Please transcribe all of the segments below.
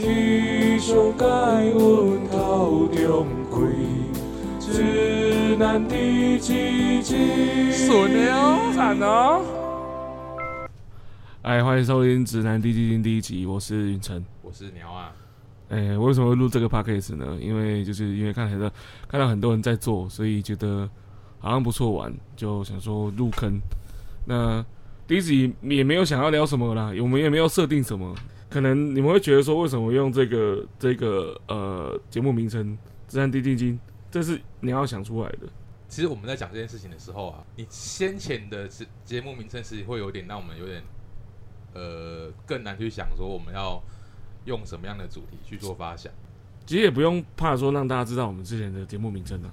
气象解阮头中开，指南第几集？顺的哦赞哦！哎，欢迎收听《直男第几集》第一集，我是云晨。我是鸟啊，哎，为什么会录这个 podcast 呢？因为就是因为看很多看到很多人在做，所以觉得好像不错玩，就想说入坑。那第一集也没有想要聊什么啦，我们也没有设定什么。可能你们会觉得说，为什么用这个这个呃节目名称《直男第几集》？这是你要想出来的。其实我们在讲这件事情的时候啊，你先前的节节目名称是会有点让我们有点呃更难去想说我们要用什么样的主题去做发想。其实也不用怕说让大家知道我们之前的节目名称啊。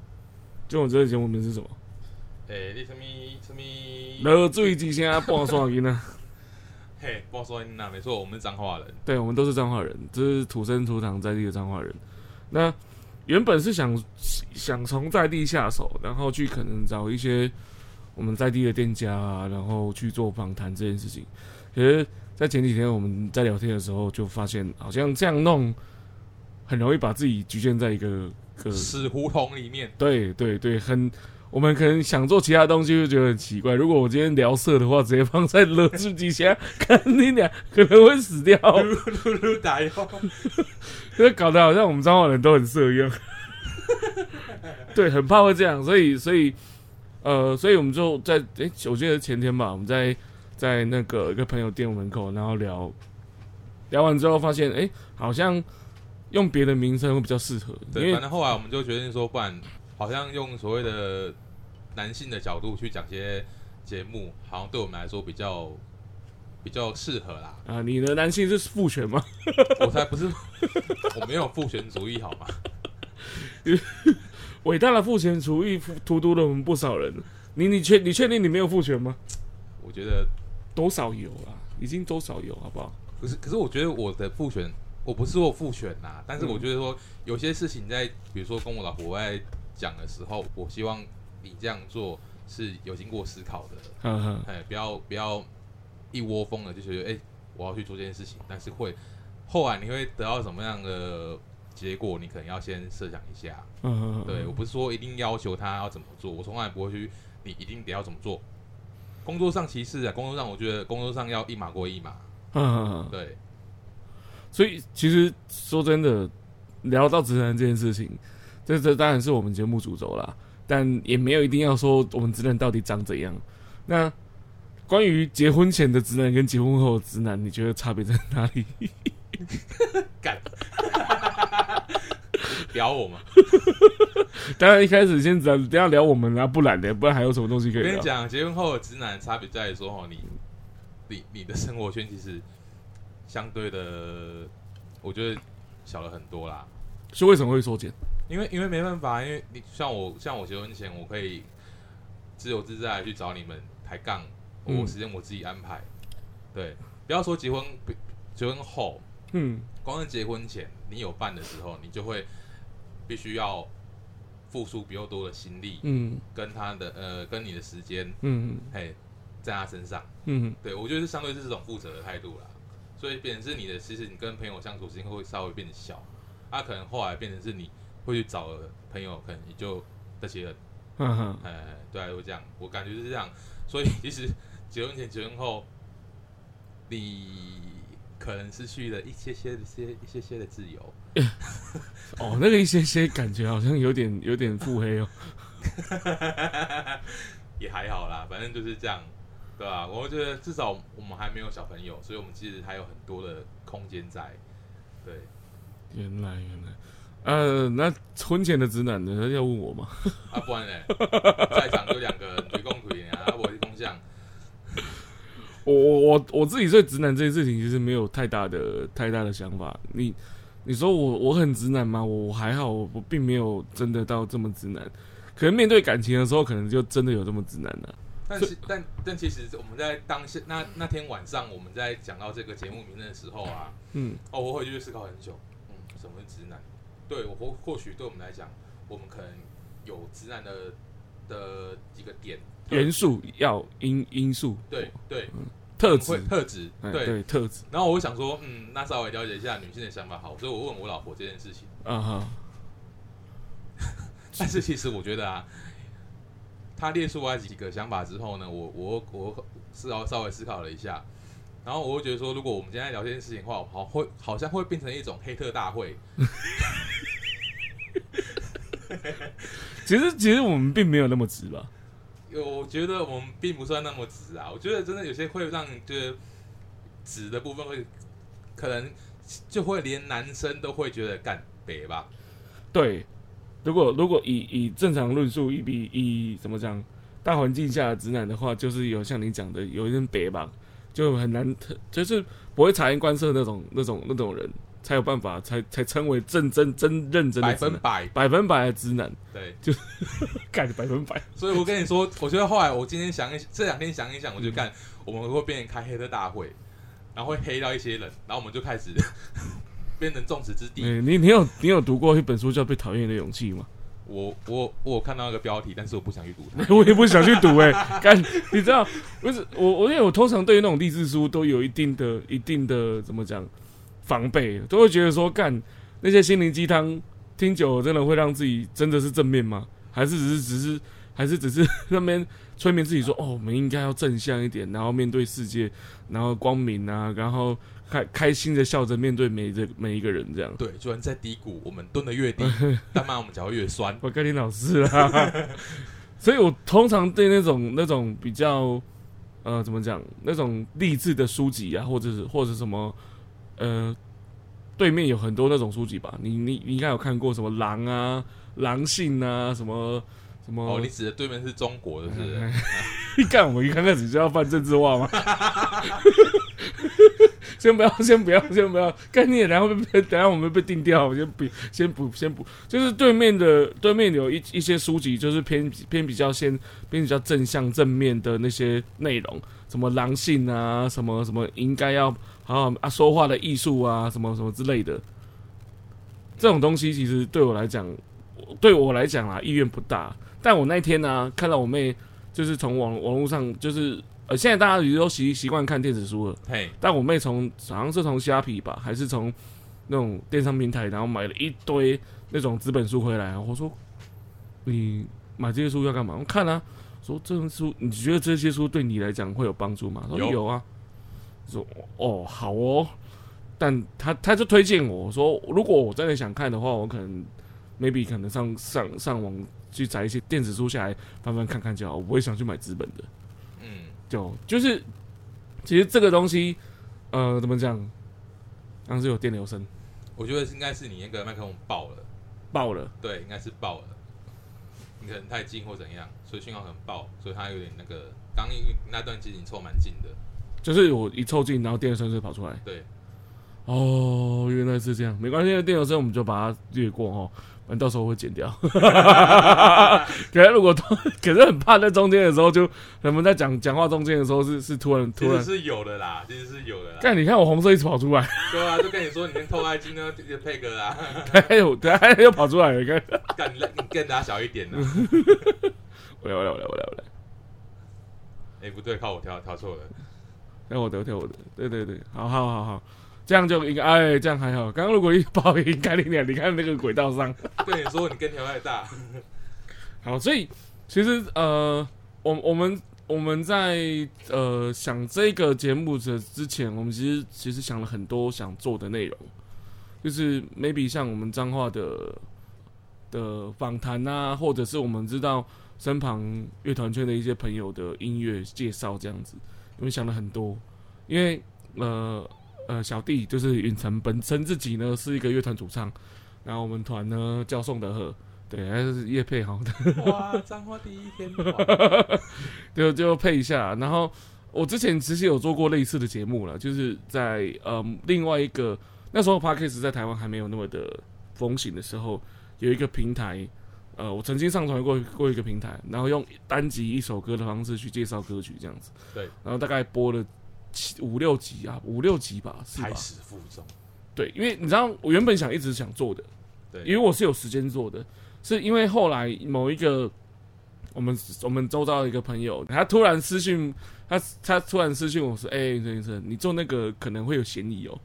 就我这个节目名称是什么？诶、你什么什么？热水之下半双音啊！嘿，不好说你那没错，我们是彰化人。对，我们都是彰化人，这是土生土长在地的彰化人。那原本是想想从在地下手，然后去可能找一些我们在地的店家啊，然后去做访谈这件事情。可是，在前几天我们在聊天的时候，就发现好像这样弄很容易把自己局限在一个个死胡同里面，对对对，很我们可能想做其他东西就觉得很奇怪。如果我今天聊色的话，直接放在乐视机下，看你俩可能会死掉。噜噜打哟。就搞得好像我们彰化人都很色一样。对，很怕会这样，所以所以呃，所以我们就在诶、我记得前天吧，我们在在那个一个朋友店门口，然后聊聊完之后，发现诶、好像用别的名称会比较适合，因对，为反正后来我们就决定说，不然好像用所谓的男性的角度去讲些节目，好像对我们来说比较比较适合啦。啊，你的男性是父权吗？我才不是，我没有父权主义好吗？伟大的父权主义荼毒了我们不少人。你你确你确定你没有父权吗？我觉得，多少有啊，已经多少有，好不好？可是可是我觉得我的父权，我不是说父权呐，但是嗯我觉得说有些事情在，比如说跟我老婆在讲的时候，我希望你这样做是有经过思考的，嗯哼，哎，不要不要一窝蜂的就觉得，哎、我要去做这件事情，但是会后来你会得到什么样的结果，你可能要先设想一下。嗯，对我不是说一定要求他要怎么做，我从来不会去你一定得要怎么做。工作上其次啊，工作上我觉得工作上要一码归一码。嗯嗯嗯，对，所以其实说真的，聊到直男这件事情，这这当然是我们节目主轴啦，但也没有一定要说我们直男到底长怎样。那关于结婚前的直男跟结婚后的直男，你觉得差别在哪里？干，聊我嘛！当然一开始先聊，等一下聊我们啦，不然的，不然还有什么东西可以聊？我跟你讲，结婚后的直男差别在于说，哦，你你你的生活圈其实相对的，我觉得小了很多啦。是为什么会缩减？因为因为没办法，因为你像我像我结婚前，我可以自由自在去找你们抬杠，嗯我时间我自己安排。对，不要说结婚，不结婚后，嗯光是结婚前你有伴的时候，你就会必须要付出比较多的心力，嗯跟他的呃跟你的时间，嗯嘿，在他身上。嗯对我觉得是相对是这种负责的态度啦。所以变成是你的，其实你跟朋友相处时间会稍微变得小，啊，可能后来变成是你会去找朋友，可能也就这些人，嗯哼，哎，对啊，会这样，我感觉是这样。所以其实结婚前、结婚后，你可能失去了一些些、一些、一些些的自由。哦，那个一些些感觉好像有点有点腹黑哦。也还好啦，反正就是这样，对吧、我觉得至少我们还没有小朋友，所以我们其实还有很多的空间在。对，原来原来，呃，那婚前的直男呢？要问我吗？啊，不然呢，在场就两个人，对共腿啊，我是风向。我我我我自己对直男这件事情其实没有太大的太大的想法。你你说我我很直男吗？我我还好，我我并没有真的到这么直男。可能面对感情的时候，可能就真的有这么直男了、但是但但其实我们在当下那那天晚上我们在讲到这个节目名称的时候啊，嗯哦，我回去思考很久，嗯，什么是直男？对我或或许对我们来讲，我们可能有直男的的几个点，元素要因因素，对对，特会质，特质，对。哎对特质然后我就想说，嗯，那稍微了解一下女性的想法好，所以我问我老婆这件事情。啊哈，但是其实我觉得啊，他列出来几个想法之后呢，我我我是要稍微思考了一下，然后我会觉得说，如果我们今天聊这件事情的话，好会好像会变成一种黑特大会。其实其实我们并没有那么直吧，有我觉得我们并不算那么直啊，我觉得真的有些会让你觉得直的部分会可能就会连男生都会觉得干北吧。对，如果如果以以正常论述，一比以怎么讲大环境下的直男的话，就是有像你讲的有一点北吧，就很难，就是不会察言观色那种那种那种人，才有办法才才称为真真真认真的百分百百分百的直男，对，就 干百分百。所以我跟你说，我觉得后来我今天想一这两天想一想，我就干我们会变成开黑的大会，然后会黑到一些人，然后我们就开始 变成众矢之的。嗯，你你有你有读过一本书叫《被讨厌的勇气》吗？我我我有看到那个标题，但是我不想去读它。我也不想去读哎、干，你知道，不是我我因为我通常对于那种励志书都有一定的一定的怎么讲防备，都会觉得说干那些心灵鸡汤听久了真的会让自己真的是正面吗？还是只是只是还是只是 那边催眠自己说哦，我们应该要正向一点，然后面对世界，然后光明啊，然后开开心的笑着面对每一个每一个人这样。对，就算在低谷，我们蹲的越低，但慢慢我们脚会越酸。我跟你老师啦，所以我通常对那种那种比较呃怎么讲那种励志的书籍啊，或者是或者什么呃，对面有很多那种书籍吧，你你你应该有看过什么狼啊、狼性啊，什么什么？哦，你指的对面是中国的，是不是？你 干我们一看开始就要犯政治化吗？先不要，先不要，先不要，概念，然后被等下我们被定掉，我先不，先不，先不，就是对面的对面有一一些书籍，就是偏偏比较先偏比较正向正面的那些内容，什么狼性啊，什么什么应该要好好啊说话的艺术啊，什么什么之类的，这种东西其实对我来讲，对我来讲啊，意愿不大。但我那天呢、看到我妹就是从网网络上，就是呃，现在大家也都习习惯看电子书了，嘿，但我妹从好像是从虾皮吧，还是从那种电商平台，然后买了一堆那种纸本书回来。我说你买这些书要干嘛？我看啊，说这本书，你觉得这些书对你来讲会有帮助吗？她说有有啊。我说哦，好哦。但他他就推荐我说，如果我真的想看的话，我可能 maybe 可能上上上网去找一些电子书下来翻翻看看就好，我不会想去买纸本的。嗯，就就是，其实这个东西，呃，怎么讲？当时有电流声我觉得应该是你那个麦克风爆了，爆了，对，应该是爆了。你可能太近或怎样，所以信号很爆，所以它有点那个。刚因为那段其实你凑蛮近的，就是我一凑近，然后电流声就跑出来。对，哦，原来是这样，没关系，电流声我们就把它略过哦，反正到时候会剪掉。可是如果可是很怕在中间的时候就，人们在讲讲话中间的时候是是突然突然，是有的啦，其实是有的啦。但你看我红色一直跑出来，对啊，就跟你说，你先偷爱金呢，就配个啦，还有对，又跑出来了，看，干你你更大小一点呢。我来我来我来我来我来，哎，不对，靠我调调错了。跳我的跳我的，对对对，好好好好，这样就应该哎，这样还好。刚刚如果一跑应该你俩，你看那个轨道上，对你说，你跟条太大。好，所以其实呃，我我们我们在呃想这个节目的之前，我们其实其实想了很多想做的内容，就是 maybe 像我们彰化的的访谈啊，或者是我们知道身旁乐团圈的一些朋友的音乐介绍这样子，我们想了很多，因为呃呃小弟就是允成本身自己呢是一个乐团主唱，然后我们团呢叫宋德赫。对，还是叶佩好的，哇，彰化第一天团，就就配一下。然后我之前其实有做过类似的节目了，就是在呃另外一个那时候 p a r k a s 在台湾还没有那么的风行的时候，有一个平台，呃，我曾经上传过过一个平台，然后用单集一首歌的方式去介绍歌曲这样子。对，然后大概播了七五六集啊，五六集吧，是吧开？始负重。对，因为你知道我原本想一直想做的，对，因为我是有时间做的，是因为后来某一个我们我们周遭的一个朋友，他突然私信他他突然私信我说：“哎、陈医生，你做那个可能会有嫌疑哦。”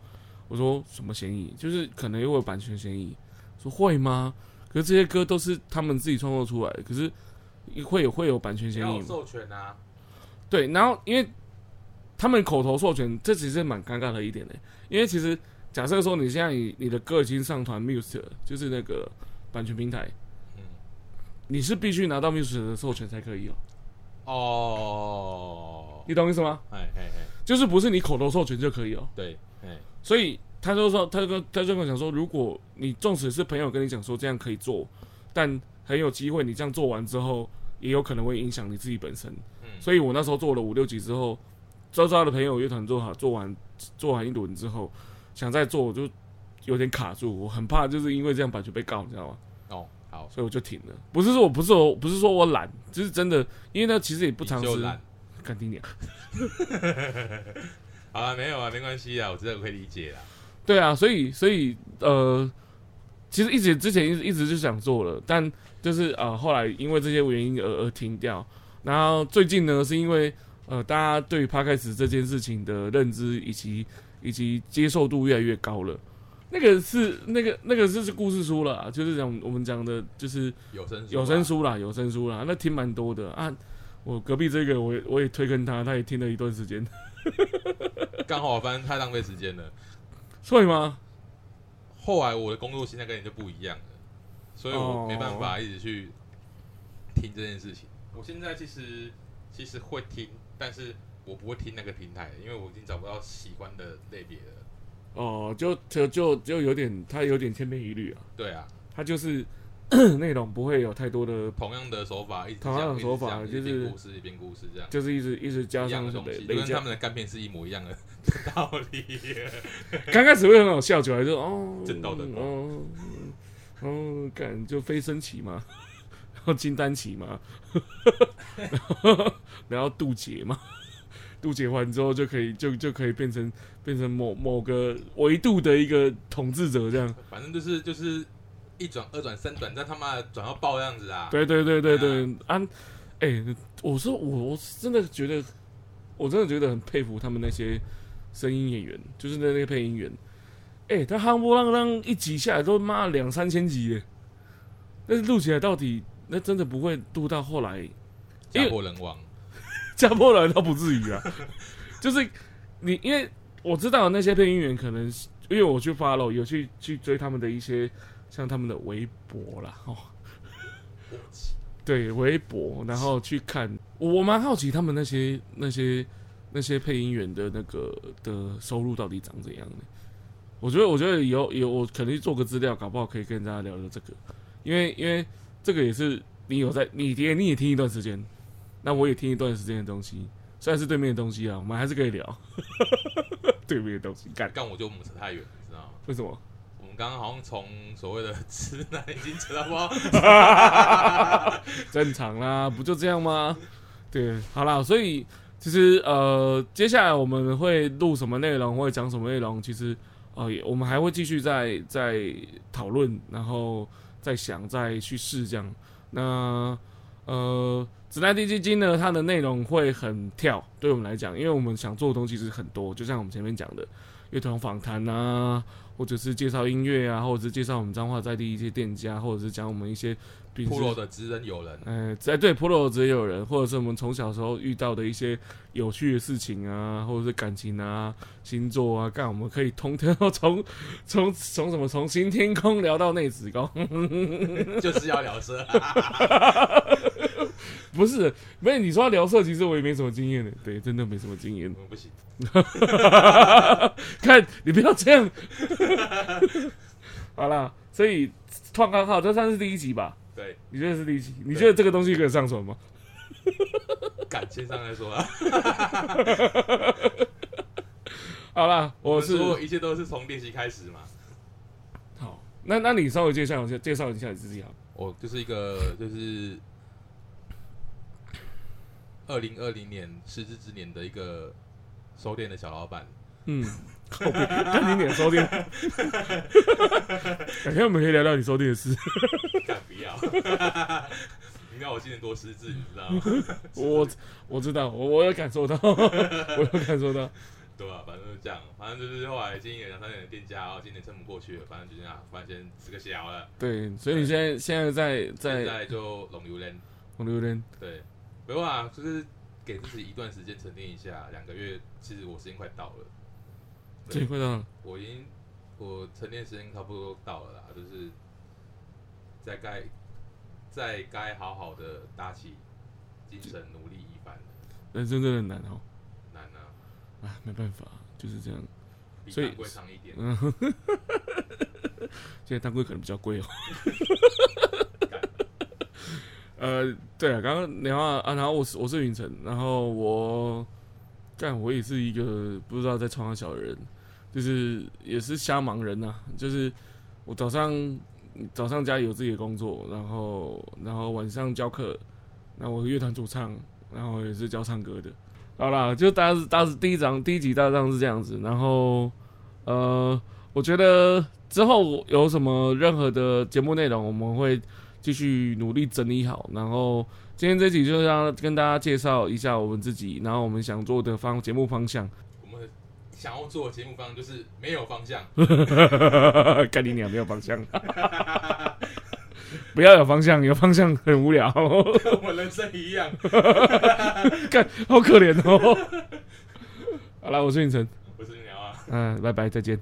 我说：“什么嫌疑？就是可能会有版权嫌疑。”说会吗？可是这些歌都是他们自己创作出来的，可是会有会有版权嫌疑吗？要授权啊，对，然后因为他们口头授权，这其实蛮尴尬的一点的，因为其实假设说你现在你你的歌已经上传 Muse，了就是那个版权平台，嗯，你是必须拿到 Muse 的授权才可以哦，哦，你懂意思吗？哎哎哎，就是不是你口头授权就可以哦，对，哎，所以他就说，他就跟他就跟我讲说，如果你纵使是朋友跟你讲说这样可以做，但很有机会你这样做完之后，也有可能会影响你自己本身。嗯，所以我那时候做了五六集之后，周遭的朋友乐团做好，做完做完一轮之后，想再做我就有点卡住，我很怕就是因为这样版权被告，你知道吗？哦，好，所以我就停了。不是说我不是我不是说我懒，就是真的，因为那其实也不你常是就懒。干爹娘。好了，没有啊，没关系啊，我真的可以理解啦。对啊，所以所以呃，其实一直之前一直一直就想做了，但就是呃后来因为这些原因而而停掉。然后最近呢，是因为呃大家对 p 开始这件事情的认知以及以及接受度越来越高了。那个是那个那个就是故事书了啊，就是讲我们讲的就是有声有声，书啦，有声书啦，那听蛮多的啊。我隔壁这个我也我也推跟他，他也听了一段时间，刚好反正太浪费时间了。会吗？后来我的工作现在跟你就不一样了，所以我没办法一直去听这件事情。我现在其实其实会听，但是我不会听那个平台，因为我已经找不到喜欢的类别了。哦，就就就就有点，他有点千篇一律啊。对啊，他就是 内容不会有太多的，同样的手法，一直同样的手法就是故事一边故事这样。就是一直一直加上累的东西，就累加跟他们。的干片是一模一样的 道理。刚开始会很好笑，就来就哦，正道的哦，哦，感就飞升旗嘛，然后金丹旗嘛，然 后然后渡劫嘛，渡劫完之后就可以就就可以变成变成某某个维度的一个统治者这样。反正就是就是一转二转三转，但他妈的转到爆这样子啊！对对对对对，啊，哎、我说我我真的觉得，我真的觉得很佩服他们那些声音演员，就是那那个配音员，哎、他夯不啷当一集下来都妈两三千集耶，但是录起来到底那真的不会录到后来，家破人亡。家破人倒不至于啊，就是你因为我知道那些配音员可能因为我去 follow 有去去追他们的一些像他们的微博啦，哦。对微博，然后去看，我蛮好奇他们那些那些那些配音员的那个的收入到底长怎样的。我觉得，我觉得有有，我可能去做个资料，搞不好可以跟大家聊聊这个，因为因为这个也是你有在，你也你也听一段时间，那我也听一段时间的东西，虽然是对面的东西啊，我们还是可以聊 对面的东西。干干我就我们扯太远，你知道吗？为什么？刚刚好像从所谓的直男已经扯到不 正常啦，不就这样吗？对，好啦，所以其实呃，接下来我们会录什么内容，会讲什么内容，其实呃，也我们还会继续在在讨论，然后再想，再去试这样。那呃，直男地基金呢，它的内容会很跳，对我们来讲，因为我们想做的东西是很多，就像我们前面讲的乐团访谈啊，或者是介绍音乐啊，或者是介绍我们彰化在地一些店家，或者是讲我们一些平时部落的职人友人，呃，在对普罗只有人，或者是我们从小时候遇到的一些有趣的事情啊，或者是感情啊、星座啊，干我们可以通天 从从从什么从新天空聊到内子宫，就是要聊色啊。不是，没有你说要聊色，其实我也没什么经验的，对，真的没什么经验我。不行，看你不要这样，好啦，所以创刊号这算是第一集吧？对，你觉得是第一集？你觉得这个东西可以上传吗？感情上来说啊。好啦，我是一切都是从练习开始嘛。好，那那你稍微介绍一下，介绍一下你自己好。我就是一个就是二零二零年失之之年的一个收店的小老板。嗯，靠北看你脸收店，改天我们可以聊聊你收店的事。干不要，你道我今年多失智，你知道吗？我我知道，我我有感受到，我有感受到。对吧、反正就是这样，反正就是后来经营了两三年的店家，然后今年撑不过去了，反正就这样，反正先吃个小了，对，所以你现在现在在在在就龙榴莲，龙榴莲，对，没有啊，就是给自己一段时间沉淀一下，两个月，其实我时间快到了，最快到了。我已经我沉淀时间差不多到了啦，就是在该在该好好的打起精神，努力一番，人生真的很难哦，难啊，啊，没办法，就是这样。比所以贵长一点，嗯，现在当归可能比较贵哦。呃，对啊，刚刚聊啊啊，然后我是我是云晨，然后我干我也是一个不知道在创啥小人，就是也是瞎忙人呐、就是我早上早上家里有自己的工作，然后然后晚上教课，那我乐团主唱，然后也是教唱歌的。好啦，就大致大致第一章第一集大致上是这样子，然后呃，我觉得之后有什么任何的节目内容，我们会继续努力整理好。然后今天这集就让跟大家介绍一下我们自己，然后我们想做的方节目方向。我们想要做的节目方向就是没有方向，干你娘，没有方向，不要有方向，有方向很无聊，跟我人生一样。干好可怜哦。好了，我是云晨，我是鸟啊，嗯、拜拜，再见。